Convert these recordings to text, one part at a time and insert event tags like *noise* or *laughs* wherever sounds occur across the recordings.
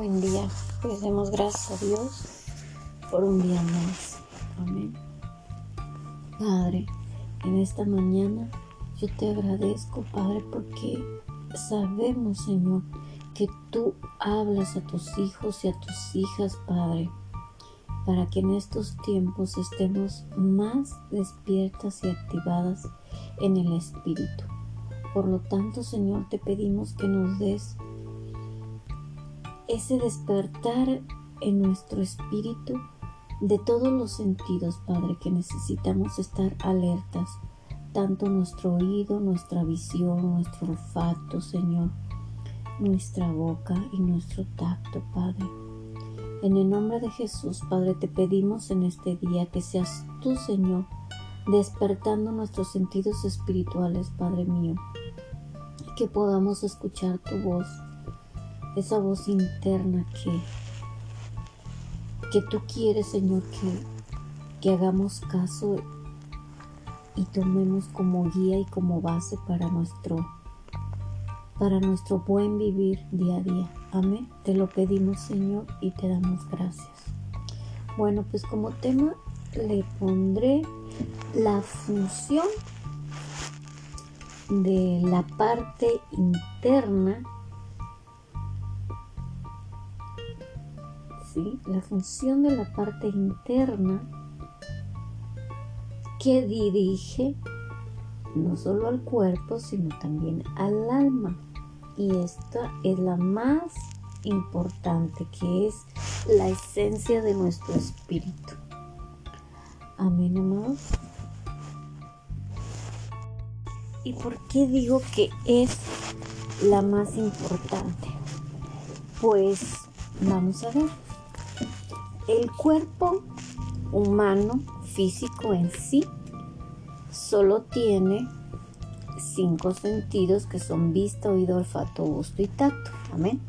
buen día. Pues demos gracias a Dios por un día más. Amén. Padre, en esta mañana yo te agradezco, Padre, porque sabemos, Señor, que tú hablas a tus hijos y a tus hijas, Padre, para que en estos tiempos estemos más despiertas y activadas en el Espíritu. Por lo tanto, Señor, te pedimos que nos des ese despertar en nuestro espíritu de todos los sentidos, Padre, que necesitamos estar alertas, tanto nuestro oído, nuestra visión, nuestro olfato, Señor, nuestra boca y nuestro tacto, Padre. En el nombre de Jesús, Padre, te pedimos en este día que seas tú, Señor, despertando nuestros sentidos espirituales, Padre mío, que podamos escuchar tu voz esa voz interna que, que tú quieres, Señor, que, que hagamos caso y tomemos como guía y como base para nuestro para nuestro buen vivir día a día. Amén. Te lo pedimos, Señor, y te damos gracias. Bueno, pues como tema le pondré la función de la parte interna la función de la parte interna que dirige no solo al cuerpo, sino también al alma. Y esta es la más importante, que es la esencia de nuestro espíritu. Amén, amados. ¿Y por qué digo que es la más importante? Pues vamos a ver. El cuerpo humano físico en sí solo tiene cinco sentidos que son vista, oído, olfato, gusto y tacto. Amén.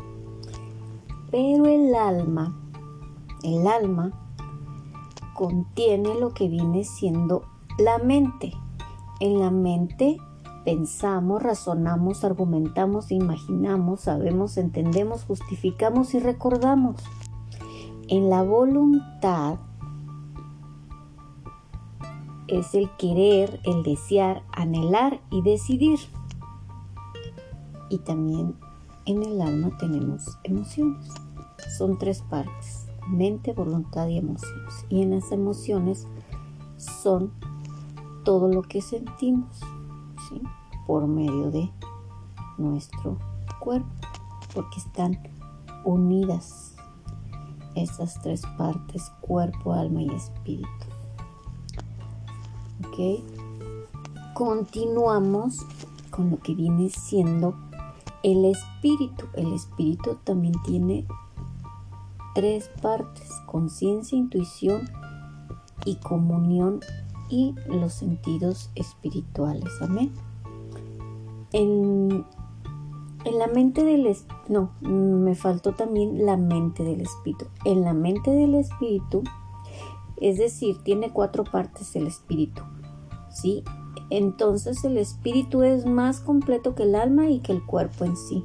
Pero el alma, el alma contiene lo que viene siendo la mente. En la mente pensamos, razonamos, argumentamos, imaginamos, sabemos, entendemos, justificamos y recordamos en la voluntad es el querer, el desear, anhelar y decidir. Y también en el alma tenemos emociones. Son tres partes, mente, voluntad y emociones. Y en las emociones son todo lo que sentimos por medio de nuestro cuerpo, porque están unidas esas tres partes, cuerpo, alma y espíritu. ¿Ok? Continuamos con lo que viene siendo el espíritu. El espíritu también tiene tres partes, conciencia, intuición y comunión y los sentidos espirituales. Amén. En en la mente del espíritu, no, me faltó también la mente del espíritu. En la mente del espíritu, es decir, tiene cuatro partes el espíritu, ¿sí? Entonces el espíritu es más completo que el alma y que el cuerpo en sí.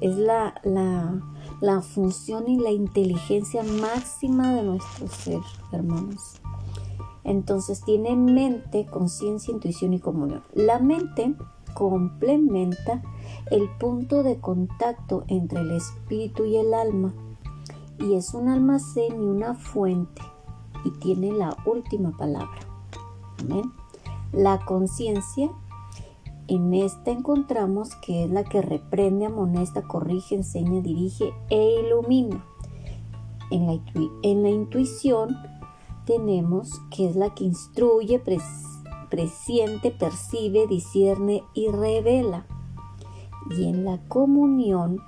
Es la, la, la función y la inteligencia máxima de nuestro ser, hermanos. Entonces tiene mente, conciencia, intuición y comunión. La mente complementa el punto de contacto entre el espíritu y el alma y es un almacén y una fuente y tiene la última palabra. Amén. La conciencia, en esta encontramos que es la que reprende, amonesta, corrige, enseña, dirige e ilumina. En la, en la intuición tenemos que es la que instruye, presiente, percibe, discierne y revela. Y en la comunión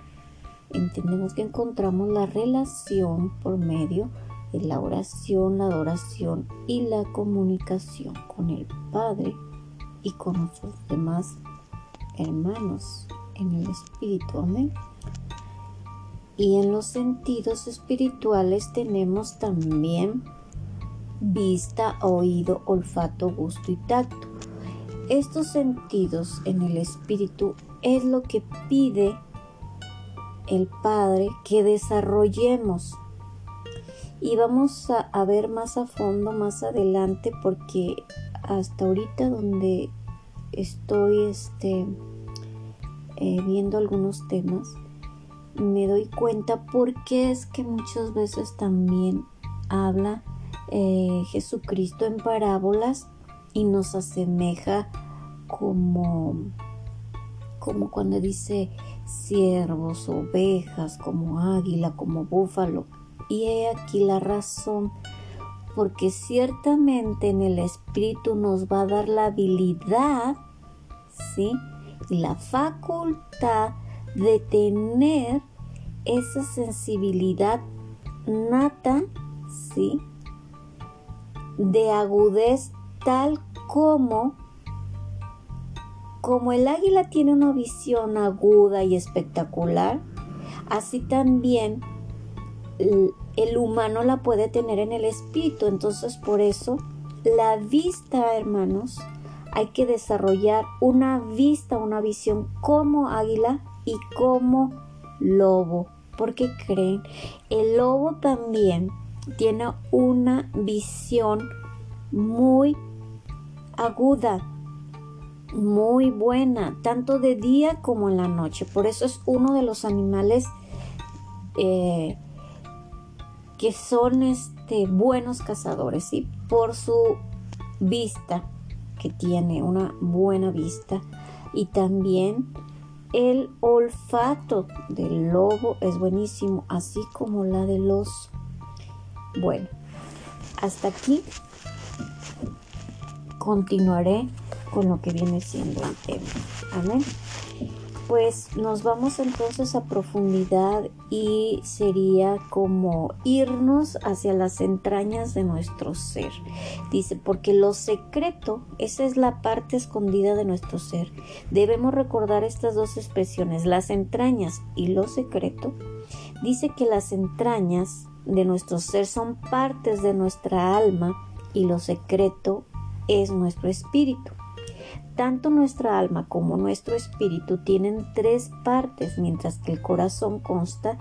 entendemos que encontramos la relación por medio de la oración, la adoración y la comunicación con el Padre y con nuestros demás hermanos en el Espíritu. Amén. Y en los sentidos espirituales tenemos también vista, oído, olfato, gusto y tacto. Estos sentidos en el espíritu es lo que pide el Padre que desarrollemos. Y vamos a, ver más a fondo más adelante porque hasta ahorita donde estoy este, eh, viendo algunos temas, me doy cuenta porque es que muchas veces también habla eh, Jesucristo en parábolas y nos asemeja como, como cuando dice siervos, ovejas, como águila, como búfalo. Y he aquí la razón, porque ciertamente en el Espíritu nos va a dar la habilidad, ¿sí? Y la facultad de tener esa sensibilidad nata, ¿sí? De agudez tal como como el águila tiene una visión aguda y espectacular, así también el humano la puede tener en el espíritu. Entonces por eso la vista, hermanos, hay que desarrollar una vista, una visión como águila y como lobo. Porque creen, el lobo también tiene una visión muy aguda, muy buena, tanto de día como en la noche. Por eso es uno de los animales eh, que son este, buenos cazadores, y por su vista, que tiene una buena vista, y también el olfato del lobo es buenísimo, así como la del oso. Bueno, hasta aquí continuaré con lo que viene siendo el tema. Amén. Pues nos vamos entonces a profundidad y sería como irnos hacia las entrañas de nuestro ser. Dice, porque lo secreto, esa es la parte escondida de nuestro ser. Debemos recordar estas dos expresiones, las entrañas y lo secreto. Dice que las entrañas de nuestro ser son partes de nuestra alma y lo secreto es nuestro espíritu. Tanto nuestra alma como nuestro espíritu tienen tres partes, mientras que el corazón consta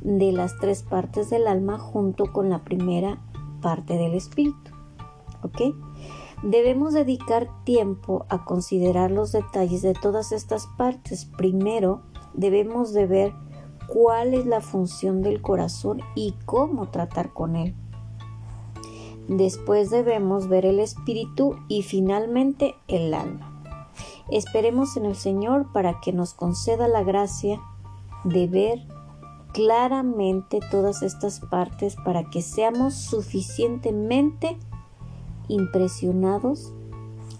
de las tres partes del alma junto con la primera parte del espíritu. ¿Ok? Debemos dedicar tiempo a considerar los detalles de todas estas partes. Primero, debemos de ver cuál es la función del corazón y cómo tratar con él. Después debemos ver el espíritu y finalmente el alma. Esperemos en el Señor para que nos conceda la gracia de ver claramente todas estas partes para que seamos suficientemente impresionados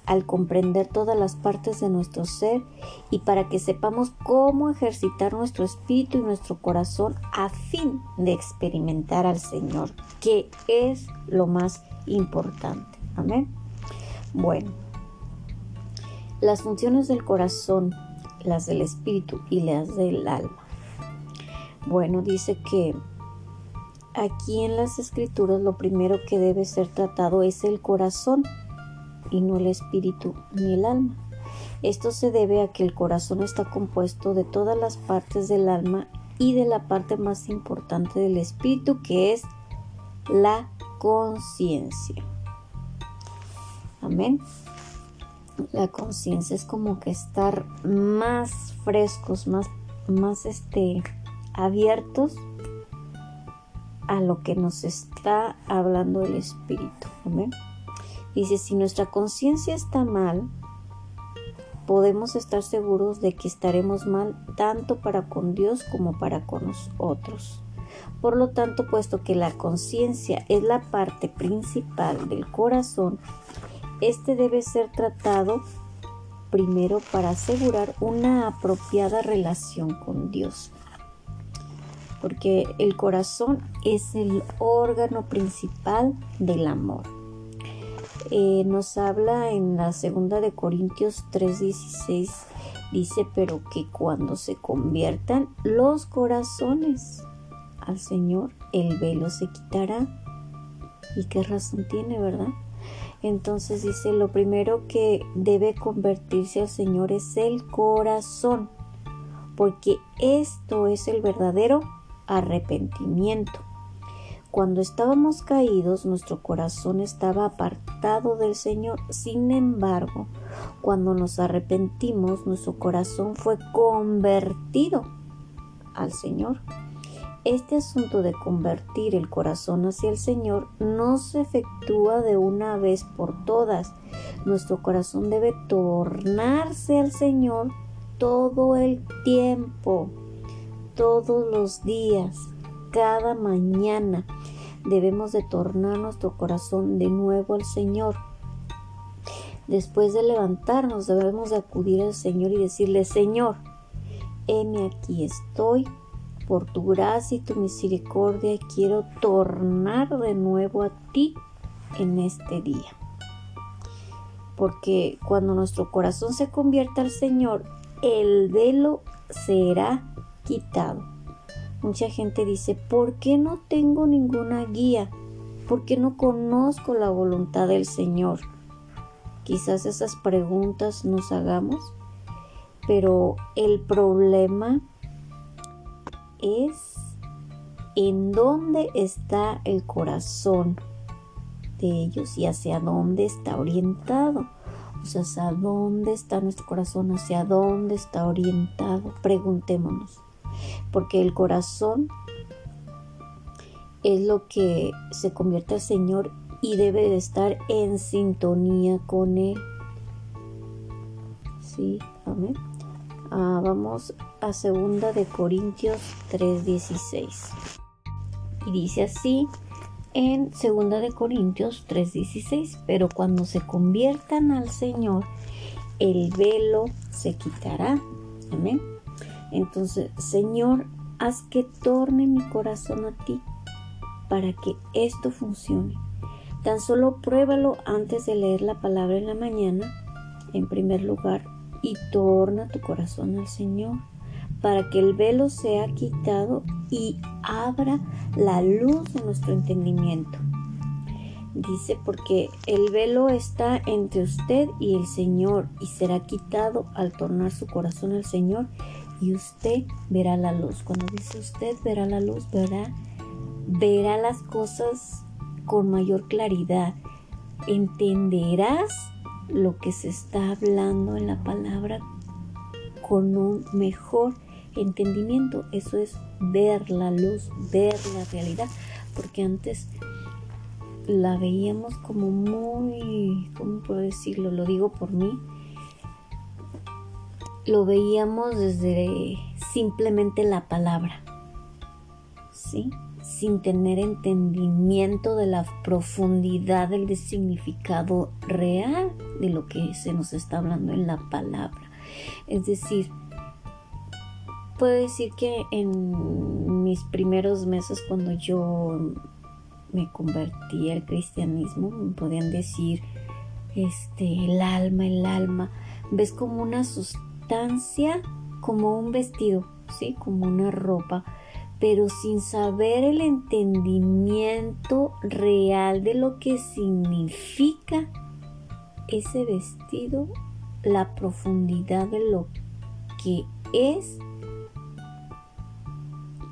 al comprender todas las partes de nuestro ser y para que sepamos cómo ejercitar nuestro espíritu y nuestro corazón a fin de experimentar al Señor, que es lo más importante. Amén. Bueno, las funciones del corazón, las del espíritu y las del alma. Bueno, dice que aquí en las escrituras lo primero que debe ser tratado es el corazón y no el espíritu ni el alma. Esto se debe a que el corazón está compuesto de todas las partes del alma y de la parte más importante del espíritu que es la conciencia. Amén la conciencia es como que estar más frescos, más, más este, abiertos a lo que nos está hablando el Espíritu. Dice, si nuestra conciencia está mal, podemos estar seguros de que estaremos mal tanto para con Dios como para con nosotros. Por lo tanto, puesto que la conciencia es la parte principal del corazón, este debe ser tratado primero para asegurar una apropiada relación con Dios. Porque el corazón es el órgano principal del amor. Eh, nos habla en la segunda de Corintios 3:16, dice, pero que cuando se conviertan los corazones al Señor, el velo se quitará. ¿Y qué razón tiene, verdad? Entonces dice, lo primero que debe convertirse al Señor es el corazón, porque esto es el verdadero arrepentimiento. Cuando estábamos caídos, nuestro corazón estaba apartado del Señor. Sin embargo, cuando nos arrepentimos, nuestro corazón fue convertido al Señor. Este asunto de convertir el corazón hacia el Señor no se efectúa de una vez por todas. Nuestro corazón debe tornarse al Señor todo el tiempo, todos los días, cada mañana. Debemos de tornar nuestro corazón de nuevo al Señor. Después de levantarnos debemos de acudir al Señor y decirle, Señor, heme aquí estoy, por tu gracia y tu misericordia quiero tornar de nuevo a ti en este día. Porque cuando nuestro corazón se convierta al Señor, el velo será quitado. Mucha gente dice, ¿por qué no tengo ninguna guía? ¿Por qué no conozco la voluntad del Señor? Quizás esas preguntas nos hagamos, pero el problema es en dónde está el corazón de ellos y hacia dónde está orientado. O sea, hacia dónde está nuestro corazón, hacia dónde está orientado. Preguntémonos. Porque el corazón es lo que se convierte al Señor y debe de estar en sintonía con Él. Sí, amén. Ah, vamos a segunda de Corintios 3:16. Y dice así en segunda de Corintios 3:16, pero cuando se conviertan al Señor, el velo se quitará. Amén. Entonces, Señor, haz que torne mi corazón a ti para que esto funcione. Tan solo pruébalo antes de leer la palabra en la mañana, en primer lugar, y torna tu corazón al Señor para que el velo sea quitado y abra la luz de nuestro entendimiento. Dice, porque el velo está entre usted y el Señor y será quitado al tornar su corazón al Señor y usted verá la luz. Cuando dice usted verá la luz, verá, verá las cosas con mayor claridad. Entenderás lo que se está hablando en la palabra con un mejor entendimiento. Eso es ver la luz, ver la realidad, porque antes la veíamos como muy, ¿cómo puedo decirlo? Lo digo por mí. Lo veíamos desde simplemente la palabra, ¿sí? Sin tener entendimiento de la profundidad del significado real de lo que se nos está hablando en la palabra. Es decir, puedo decir que en mis primeros meses cuando yo me convertí al cristianismo, me podían decir este el alma, el alma, ves como una sustancia, como un vestido, sí, como una ropa, pero sin saber el entendimiento real de lo que significa ese vestido, la profundidad de lo que es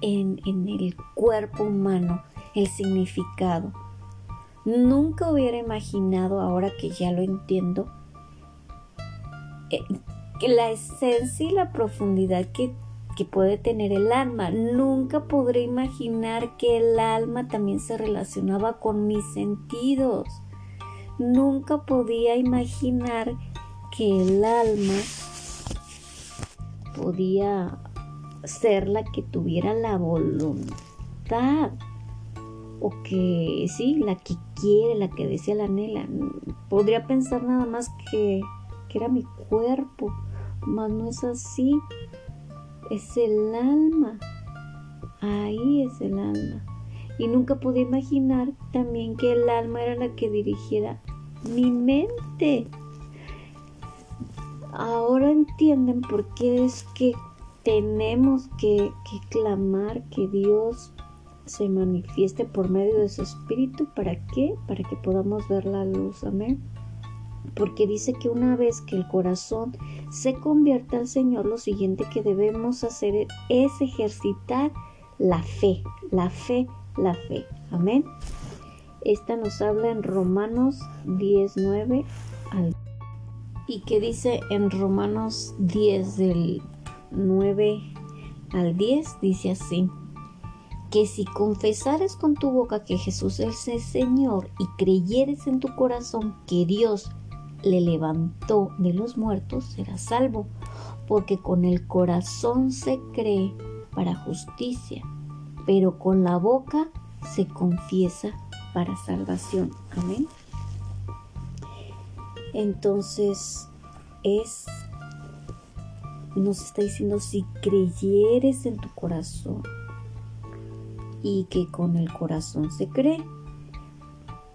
en, el cuerpo humano el significado. Nunca hubiera imaginado, ahora que ya lo entiendo, eh, que la esencia y la profundidad que, que puede tener el alma. Nunca podré imaginar que el alma también se relacionaba con mis sentidos. Nunca podía imaginar que el alma podía ser la que tuviera la voluntad o que sí, la que quiere, la que desea, la anhela. Podría pensar nada más que, que era mi cuerpo, mas no es así. Es el alma. Ahí es el alma. Y nunca pude imaginar también que el alma era la que dirigiera mi mente. Ahora entienden por qué es que tenemos que, clamar que Dios se manifieste por medio de su espíritu. ¿Para qué? Para que podamos ver la luz. Amén. porque dice que una vez que el corazón se convierte al Señor, lo siguiente que debemos hacer es ejercitar la fe, la fe, la fe. Amén. Esta nos habla en Romanos 19 al y que dice en Romanos 10 del 9 al 10 dice así que si confesares con tu boca que Jesús es el Señor y creyeres en tu corazón que Dios le levantó de los muertos, serás salvo, porque con el corazón se cree para justicia, pero con la boca se confiesa para salvación. Amén. Entonces es, nos está diciendo, si creyeres en tu corazón y que con el corazón se cree,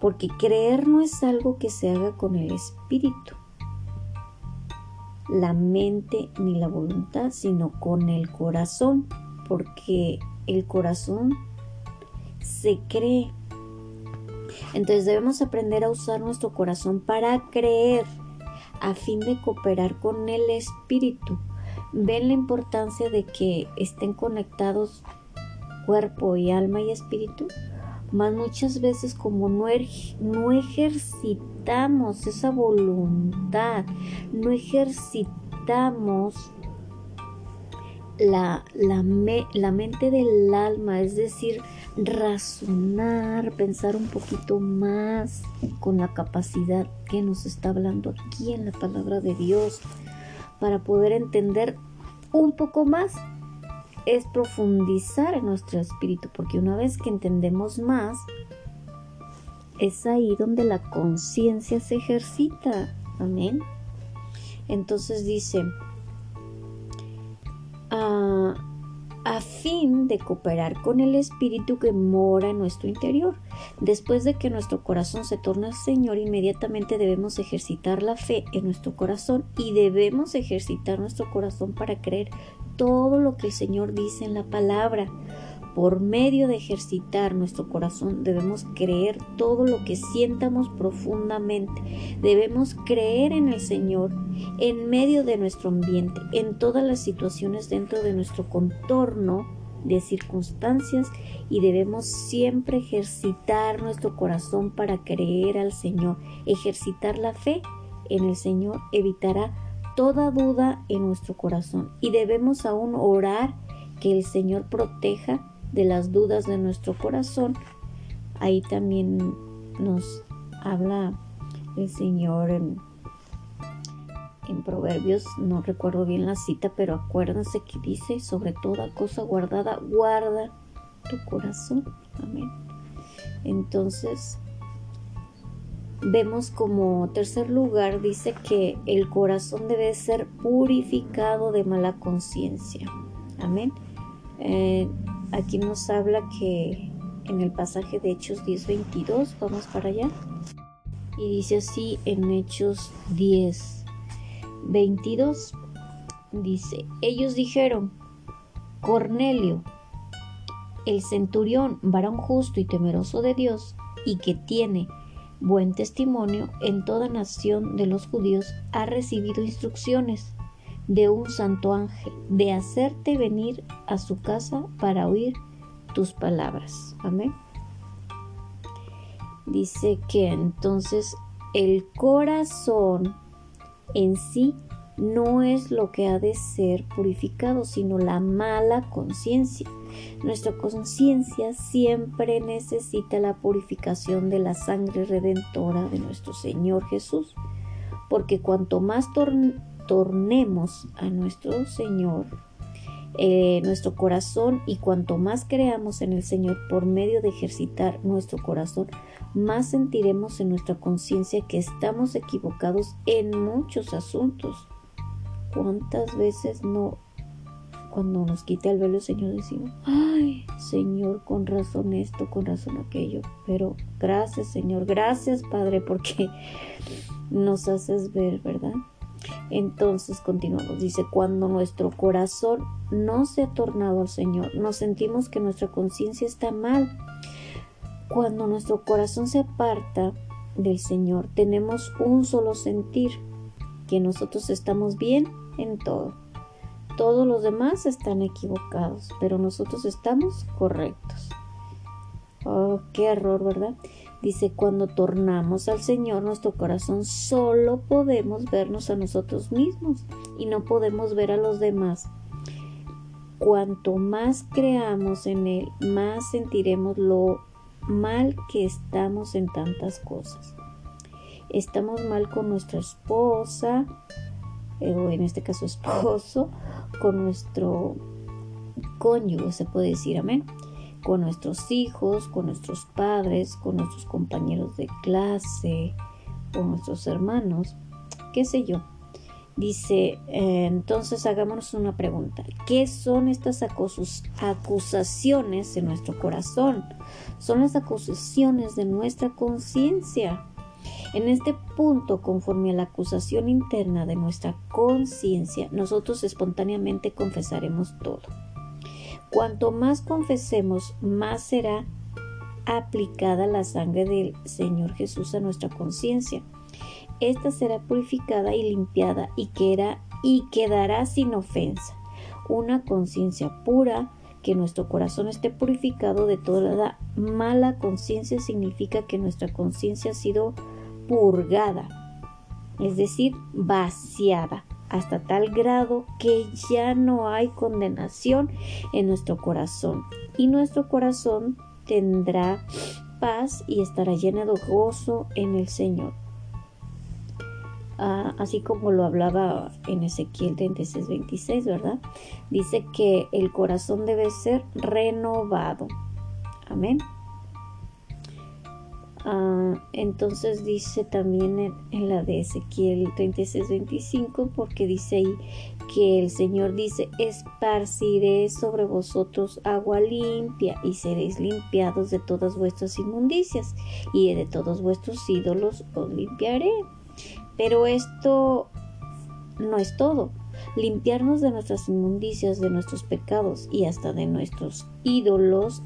porque creer no es algo que se haga con el espíritu, la mente ni la voluntad, sino con el corazón, porque el corazón se cree. Entonces debemos aprender a usar nuestro corazón para creer a fin de cooperar con el espíritu. Ven la importancia de que estén conectados cuerpo y alma y espíritu más muchas veces como no, er, no ejercitamos esa voluntad, no ejercitamos la, la, la, mente del alma, es decir, razonar, pensar un poquito más con la capacidad que nos está hablando aquí en la palabra de Dios, para poder entender un poco más es profundizar en nuestro espíritu, porque una vez que entendemos más, es ahí donde la conciencia se ejercita. Amén. Entonces dice, fin de cooperar con el Espíritu que mora en nuestro interior. Después de que nuestro corazón se torna al Señor, inmediatamente debemos ejercitar la fe en nuestro corazón y debemos ejercitar nuestro corazón para creer todo lo que el Señor dice en la palabra. Por medio de ejercitar nuestro corazón debemos creer todo lo que sientamos profundamente. Debemos creer en el Señor en medio de nuestro ambiente, en todas las situaciones dentro de nuestro contorno de circunstancias y debemos siempre ejercitar nuestro corazón para creer al Señor. Ejercitar la fe en el Señor evitará toda duda en nuestro corazón y debemos aún orar que el Señor proteja de las dudas de nuestro corazón. Ahí también nos habla el Señor en, en Proverbios, no recuerdo bien la cita, pero acuérdense que dice, sobre toda cosa guardada, guarda tu corazón. Amén. Entonces, vemos como tercer lugar dice que el corazón debe ser purificado de mala conciencia. Amén. Eh, aquí nos habla que en el pasaje de Hechos 10:22, vamos para allá. Y dice así en Hechos 10, 22, dice, ellos dijeron, Cornelio, el centurión, varón justo y temeroso de Dios, y que tiene buen testimonio en toda nación de los judíos, ha recibido instrucciones de un santo ángel de hacerte venir a su casa para oír tus palabras. Amén. Dice que entonces el corazón en sí no es lo que ha de ser purificado, sino la mala conciencia. Nuestra conciencia siempre necesita la purificación de la sangre redentora de nuestro Señor Jesús, porque cuanto más tornemos a nuestro Señor, eh, nuestro corazón y cuanto más creamos en el Señor por medio de ejercitar nuestro corazón, más sentiremos en nuestra conciencia que estamos equivocados en muchos asuntos. ¿Cuántas veces no, cuando nos quita el velo el Señor decimos, ay Señor, con razón esto, con razón aquello? Pero gracias Señor, gracias Padre, porque nos haces ver, ¿verdad? Entonces continuamos, dice, cuando nuestro corazón no se ha tornado al Señor, nos sentimos que nuestra conciencia está mal. Cuando nuestro corazón se aparta del Señor tenemos un solo sentir, que nosotros estamos bien en todo. Todos los demás están equivocados, pero nosotros estamos correctos. Oh, qué error, ¿verdad? Dice, cuando tornamos al Señor nuestro corazón, solo podemos vernos a nosotros mismos y no podemos ver a los demás. Cuanto más creamos en Él, más sentiremos lo mal que estamos en tantas cosas. Estamos mal con nuestra esposa, eh, o en este caso *laughs* esposo, con nuestro cónyuge, se puede decir, amén con nuestros hijos, con nuestros padres, con nuestros compañeros de clase, con nuestros hermanos, qué sé yo. Dice, eh, entonces hagámonos una pregunta. ¿Qué son estas acusaciones en nuestro corazón? Son las acusaciones de nuestra conciencia. En este punto, conforme a la acusación interna de nuestra conciencia, nosotros espontáneamente confesaremos todo. Cuanto más confesemos, más será aplicada la sangre del Señor Jesús a nuestra conciencia. Esta será purificada y limpiada y, y quedará sin ofensa. Una conciencia pura, que nuestro corazón esté purificado de toda la mala conciencia significa que nuestra conciencia ha sido purgada, es decir, vaciada hasta tal grado que ya no hay condenación en nuestro corazón y nuestro corazón tendrá paz y estará lleno de gozo en el Señor. Ah, así como lo hablaba en Ezequiel 36, 26, ¿verdad? Dice que el corazón debe ser renovado. Amén. Ah, entonces dice también en, la de Ezequiel 36-25, porque dice ahí que el Señor dice, esparciré sobre vosotros agua limpia y seréis limpiados de todas vuestras inmundicias y de todos vuestros ídolos os limpiaré. Pero esto no es todo. Limpiarnos de nuestras inmundicias, de nuestros pecados y hasta de nuestros ídolos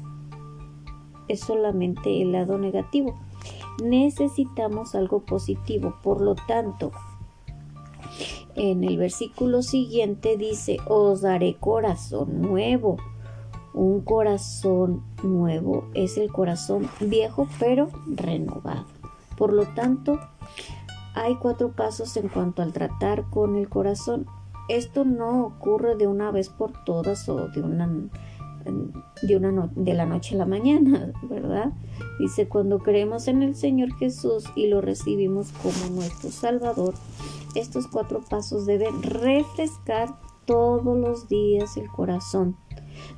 es solamente el lado negativo necesitamos algo positivo. Por lo tanto, en el versículo siguiente dice, os daré corazón nuevo. Un corazón nuevo es el corazón viejo pero renovado. Por lo tanto, hay cuatro pasos en cuanto al tratar con el corazón. Esto no ocurre de una vez por todas o de una de, una de la noche a la mañana, ¿verdad? Dice, cuando creemos en el Señor Jesús y lo recibimos como nuestro Salvador, estos cuatro pasos deben refrescar todos los días el corazón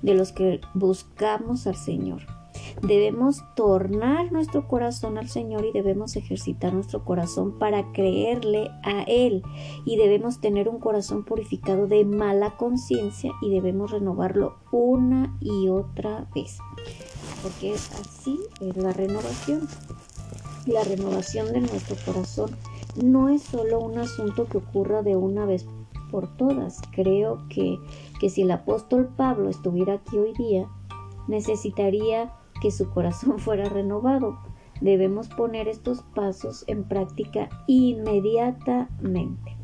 de los que buscamos al Señor. Debemos tornar nuestro corazón al Señor y debemos ejercitar nuestro corazón para creerle a Él. Y debemos tener un corazón purificado de mala conciencia y debemos renovarlo una y otra vez. Porque así es la renovación. La renovación de nuestro corazón no es solo un asunto que ocurra de una vez por todas. Creo que, que si el apóstol Pablo estuviera aquí hoy día, necesitaría que su corazón *laughs* fuera renovado. Debemos poner estos pasos en práctica inmediatamente.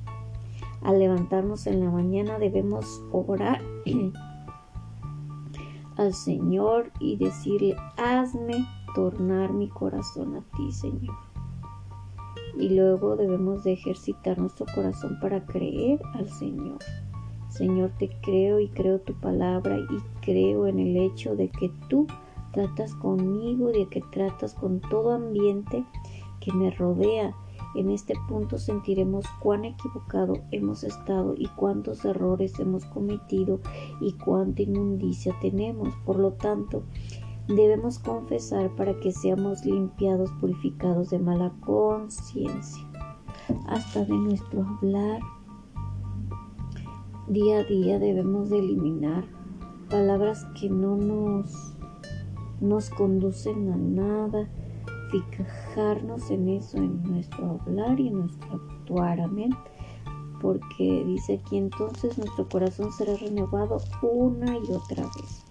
Al levantarnos en la mañana debemos orar *clears throat* al Señor y decirle, hazme tornar mi corazón a ti, Señor. Y luego debemos de ejercitar nuestro corazón para creer al Señor. Señor, te creo y creo tu palabra y creo en el hecho de que tú tratas conmigo, de que tratas con todo ambiente que me rodea. En este punto sentiremos cuán equivocado hemos estado y cuántos errores hemos cometido y cuánta inmundicia tenemos. Por lo tanto, debemos confesar para que seamos limpiados, purificados de mala conciencia, hasta de nuestro hablar. Día a día debemos de eliminar palabras que no nos nos conducen a nada, fijarnos en eso, en nuestro hablar y en nuestro actuar, amén. Porque dice aquí entonces nuestro corazón será renovado una y otra vez.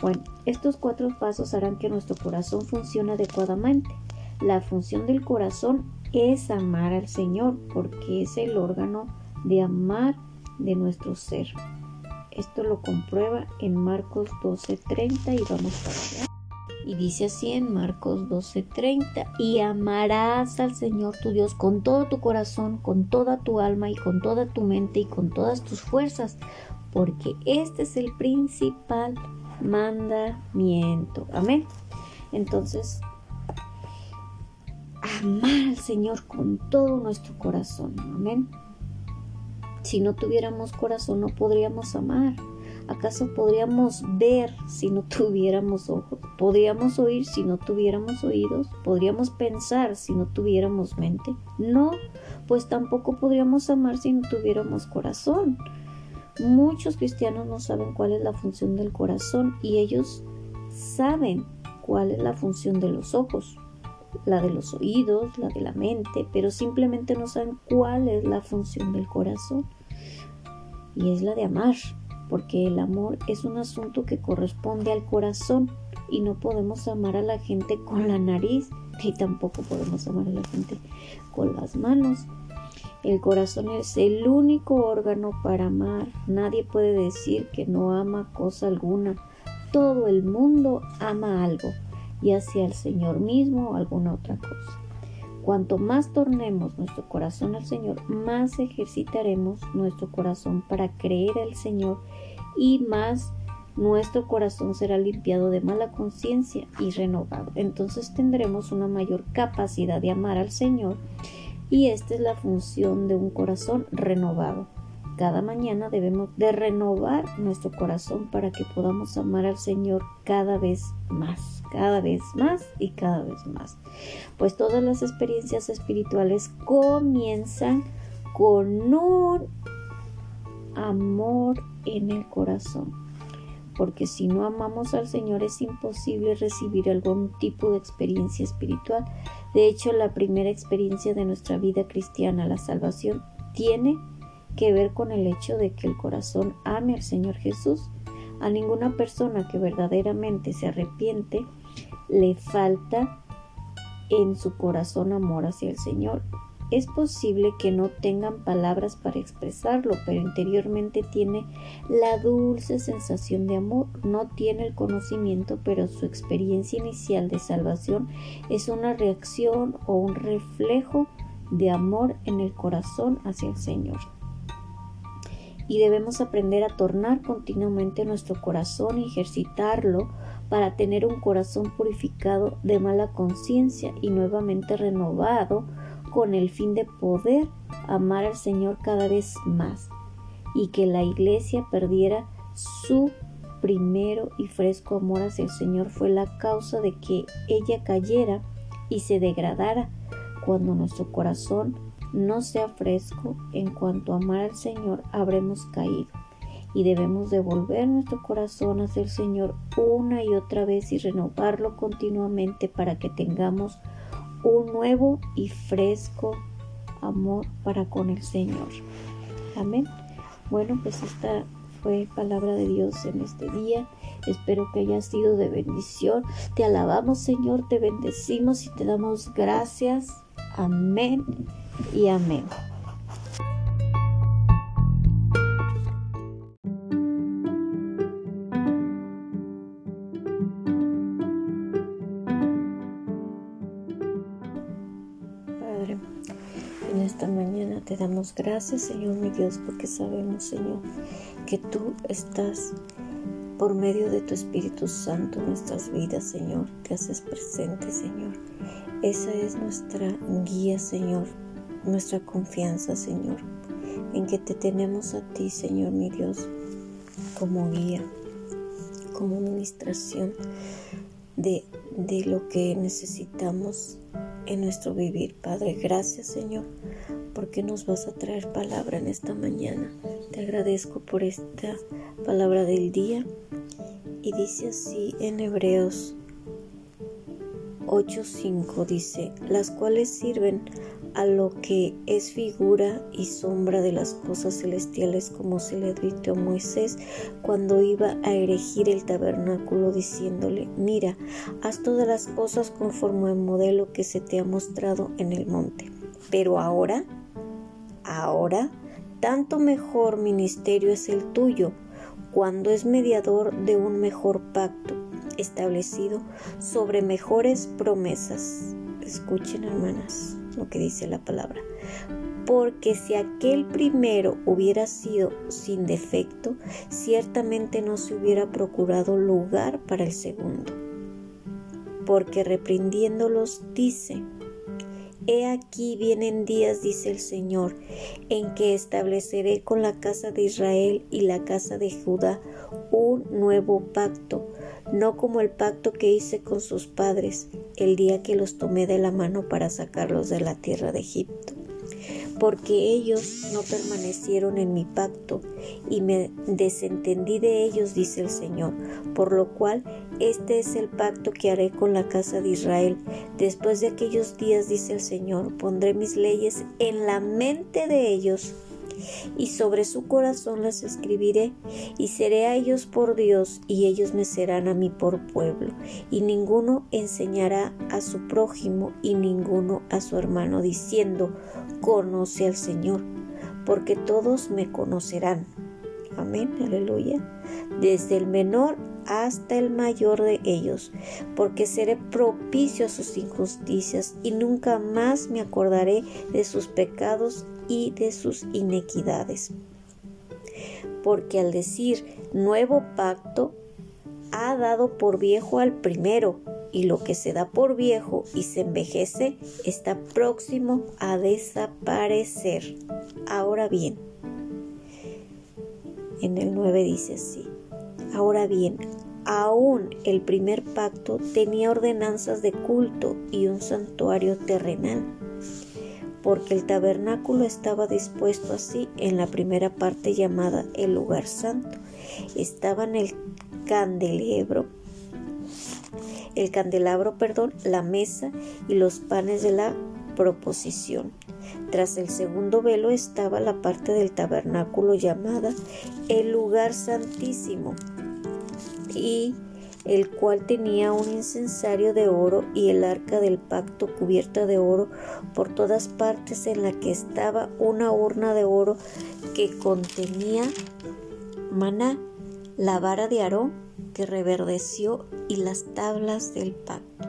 Bueno, estos cuatro pasos harán que nuestro corazón funcione adecuadamente. La función del corazón es amar al Señor porque es el órgano de amar de nuestro ser. Esto lo comprueba en Marcos 12:30 y vamos para allá. Y dice así en Marcos 12:30, y amarás al Señor tu Dios con todo tu corazón, con toda tu alma y con toda tu mente y con todas tus fuerzas, porque este es el principal mandamiento. Amén. Entonces, amar al Señor con todo nuestro corazón. Amén. Si no tuviéramos corazón no podríamos amar. ¿Acaso podríamos ver si no *laughs* tuviéramos ojos? ¿Podríamos oír si no tuviéramos oídos? ¿Podríamos pensar si no tuviéramos mente? No, pues tampoco podríamos amar si no tuviéramos corazón. Muchos cristianos no saben cuál es la función del corazón y ellos saben cuál es la función de los ojos, la de los oídos, la de la mente, pero simplemente no saben cuál es la función del corazón. Y es la de amar, porque el amor es un asunto que corresponde al corazón y no podemos amar a la gente con la nariz y tampoco podemos amar a la gente con las manos. El corazón es el único órgano para amar. Nadie puede decir que no ama cosa alguna. Todo el mundo ama algo, ya sea el Señor mismo o alguna otra cosa. Cuanto más tornemos nuestro corazón al Señor, más ejercitaremos nuestro corazón para creer al Señor y más nuestro corazón será limpiado de mala conciencia y renovado. Entonces tendremos una mayor capacidad de amar al Señor y esta es la función de un corazón renovado. Cada mañana debemos de renovar nuestro corazón para que podamos amar al Señor cada vez más, cada vez más y cada vez más. Pues todas las experiencias espirituales comienzan con un amor en el corazón. Porque si no amamos al Señor es imposible recibir algún tipo de experiencia espiritual. De hecho, la primera experiencia de nuestra vida cristiana, la salvación, tiene que ver con el hecho de que el corazón ame al Señor Jesús. A ninguna persona que verdaderamente se arrepiente le falta en su corazón amor hacia el Señor. Es posible que no tengan palabras para expresarlo, pero interiormente tiene la dulce sensación de amor. No tiene el conocimiento, pero su experiencia inicial de salvación es una reacción o un reflejo de amor en el corazón hacia el Señor. Y debemos aprender a tornar continuamente nuestro corazón y ejercitarlo para tener un corazón purificado de mala conciencia y nuevamente renovado con el fin de poder amar al Señor cada vez más y que la iglesia perdiera su primero y fresco amor hacia el Señor fue la causa de que ella cayera y se degradara cuando nuestro corazón no sea fresco en cuanto a amar al Señor habremos caído y debemos devolver nuestro corazón hacia el Señor una y otra vez y renovarlo continuamente para que tengamos un nuevo y fresco amor para con el Señor. Amén. Bueno, pues esta fue palabra de Dios en este día. Espero que haya sido de bendición. Te alabamos, Señor, te bendecimos y te damos gracias. Amén y amén. te damos gracias, Señor mi Dios, porque sabemos, Señor, que tú estás por medio de tu Espíritu Santo en nuestras vidas, Señor. Te haces presente, Señor. Esa es nuestra guía, Señor, nuestra confianza, Señor, en que te tenemos a ti, Señor mi Dios, como guía, como administración de, de lo que necesitamos en nuestro vivir. Padre, gracias, Señor, porque nos vas a traer palabra en esta mañana. Te agradezco por esta palabra del día. Y dice así en Hebreos 8:5 dice, las cuales sirven a lo que es figura y sombra de las cosas celestiales como se le advirtió a Moisés cuando iba a erigir el tabernáculo diciéndole, mira, haz todas las cosas conforme al modelo que se te ha mostrado en el monte. Pero ahora, ahora, tanto mejor ministerio es el tuyo, cuando es mediador de un mejor pacto establecido sobre mejores promesas. Escuchen hermanas lo que dice la palabra. Porque si aquel primero hubiera sido sin defecto, ciertamente no se hubiera procurado lugar para el segundo. Porque reprendiéndolos dice, He aquí vienen días, dice el Señor, en que estableceré con la casa de Israel y la casa de Judá un nuevo pacto, no como el pacto que hice con sus padres el día que los tomé de la mano para sacarlos de la tierra de Egipto porque ellos no permanecieron en mi pacto y me desentendí de ellos, dice el Señor, por lo cual este es el pacto que haré con la casa de Israel. Después de aquellos días, dice el Señor, pondré mis leyes en la mente de ellos y sobre su corazón las escribiré, y seré a ellos por Dios, y ellos me serán a mí por pueblo, y ninguno enseñará a su prójimo y ninguno a su hermano, diciendo, conoce al Señor, porque todos me conocerán. Amén, aleluya. Desde el menor hasta el mayor de ellos, porque seré propicio a sus injusticias y nunca más me acordaré de sus pecados y de sus inequidades. Porque al decir nuevo pacto, ha dado por viejo al primero, y lo que se da por viejo y se envejece está próximo a desaparecer. Ahora bien, en el 9 dice así, ahora bien, aún el primer pacto tenía ordenanzas de culto y un santuario terrenal porque el tabernáculo estaba dispuesto así en la primera parte llamada el lugar santo. Estaban el candelabro, el candelabro, perdón, la mesa y los panes de la proposición. Tras el segundo velo estaba la parte del tabernáculo llamada el lugar santísimo y el cual tenía un incensario de oro y el arca del pacto cubierta de oro por todas partes en la que estaba una urna de oro que contenía maná, la vara de Aarón que reverdeció y las tablas del pacto.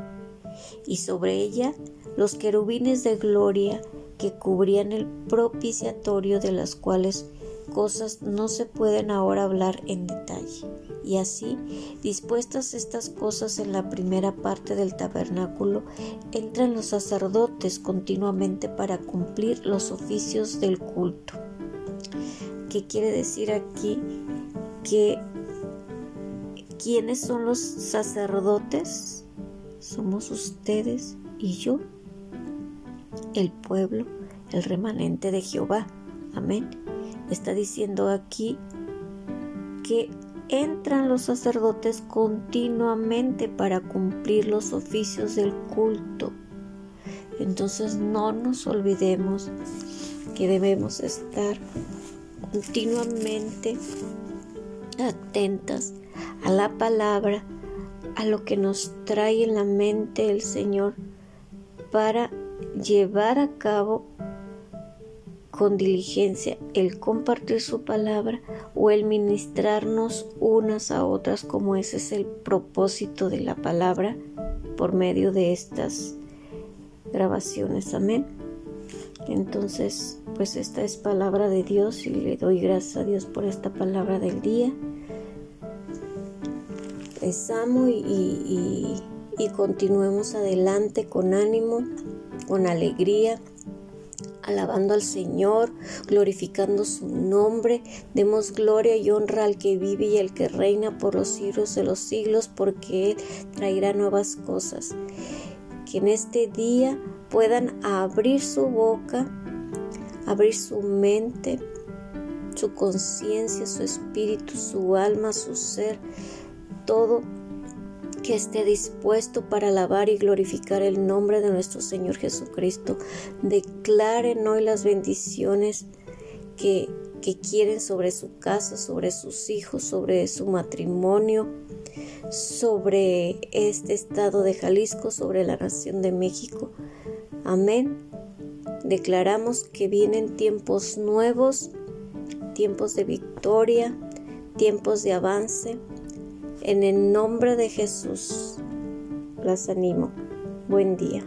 Y sobre ella los querubines de gloria que cubrían el propiciatorio de las cuales cosas no se pueden ahora hablar en detalle. Y así, dispuestas estas cosas en la primera parte del tabernáculo, entran los sacerdotes continuamente para cumplir los oficios del culto. ¿Qué quiere decir aquí? Que ¿quiénes son los sacerdotes? Somos ustedes y yo, el pueblo, el remanente de Jehová. Amén. Está diciendo aquí que entran los sacerdotes continuamente para cumplir los oficios del culto. Entonces no nos olvidemos que debemos estar continuamente atentas a la palabra, a lo que nos trae en la mente el Señor para llevar a cabo con diligencia el compartir su palabra o el ministrarnos unas a otras como ese es el propósito de la palabra por medio de estas grabaciones. Amén. Entonces, pues esta es palabra de Dios y le doy gracias a Dios por esta palabra del día. Les amo y, y continuemos adelante con ánimo, con alegría alabando al Señor, glorificando su nombre. Demos gloria y honra al que vive y al que reina por los siglos de los siglos, porque Él traerá nuevas cosas. Que en este día puedan abrir su boca, abrir su mente, su conciencia, su espíritu, su alma, su ser, todo que esté dispuesto para alabar y glorificar el nombre de nuestro Señor Jesucristo. Declaren hoy las bendiciones que, que quieren sobre su casa, sobre sus hijos, sobre su matrimonio, sobre este estado de Jalisco, sobre la nación de México. Amén. Declaramos que vienen tiempos nuevos, tiempos de victoria, tiempos de avance. En el nombre de Jesús, las animo. Buen día.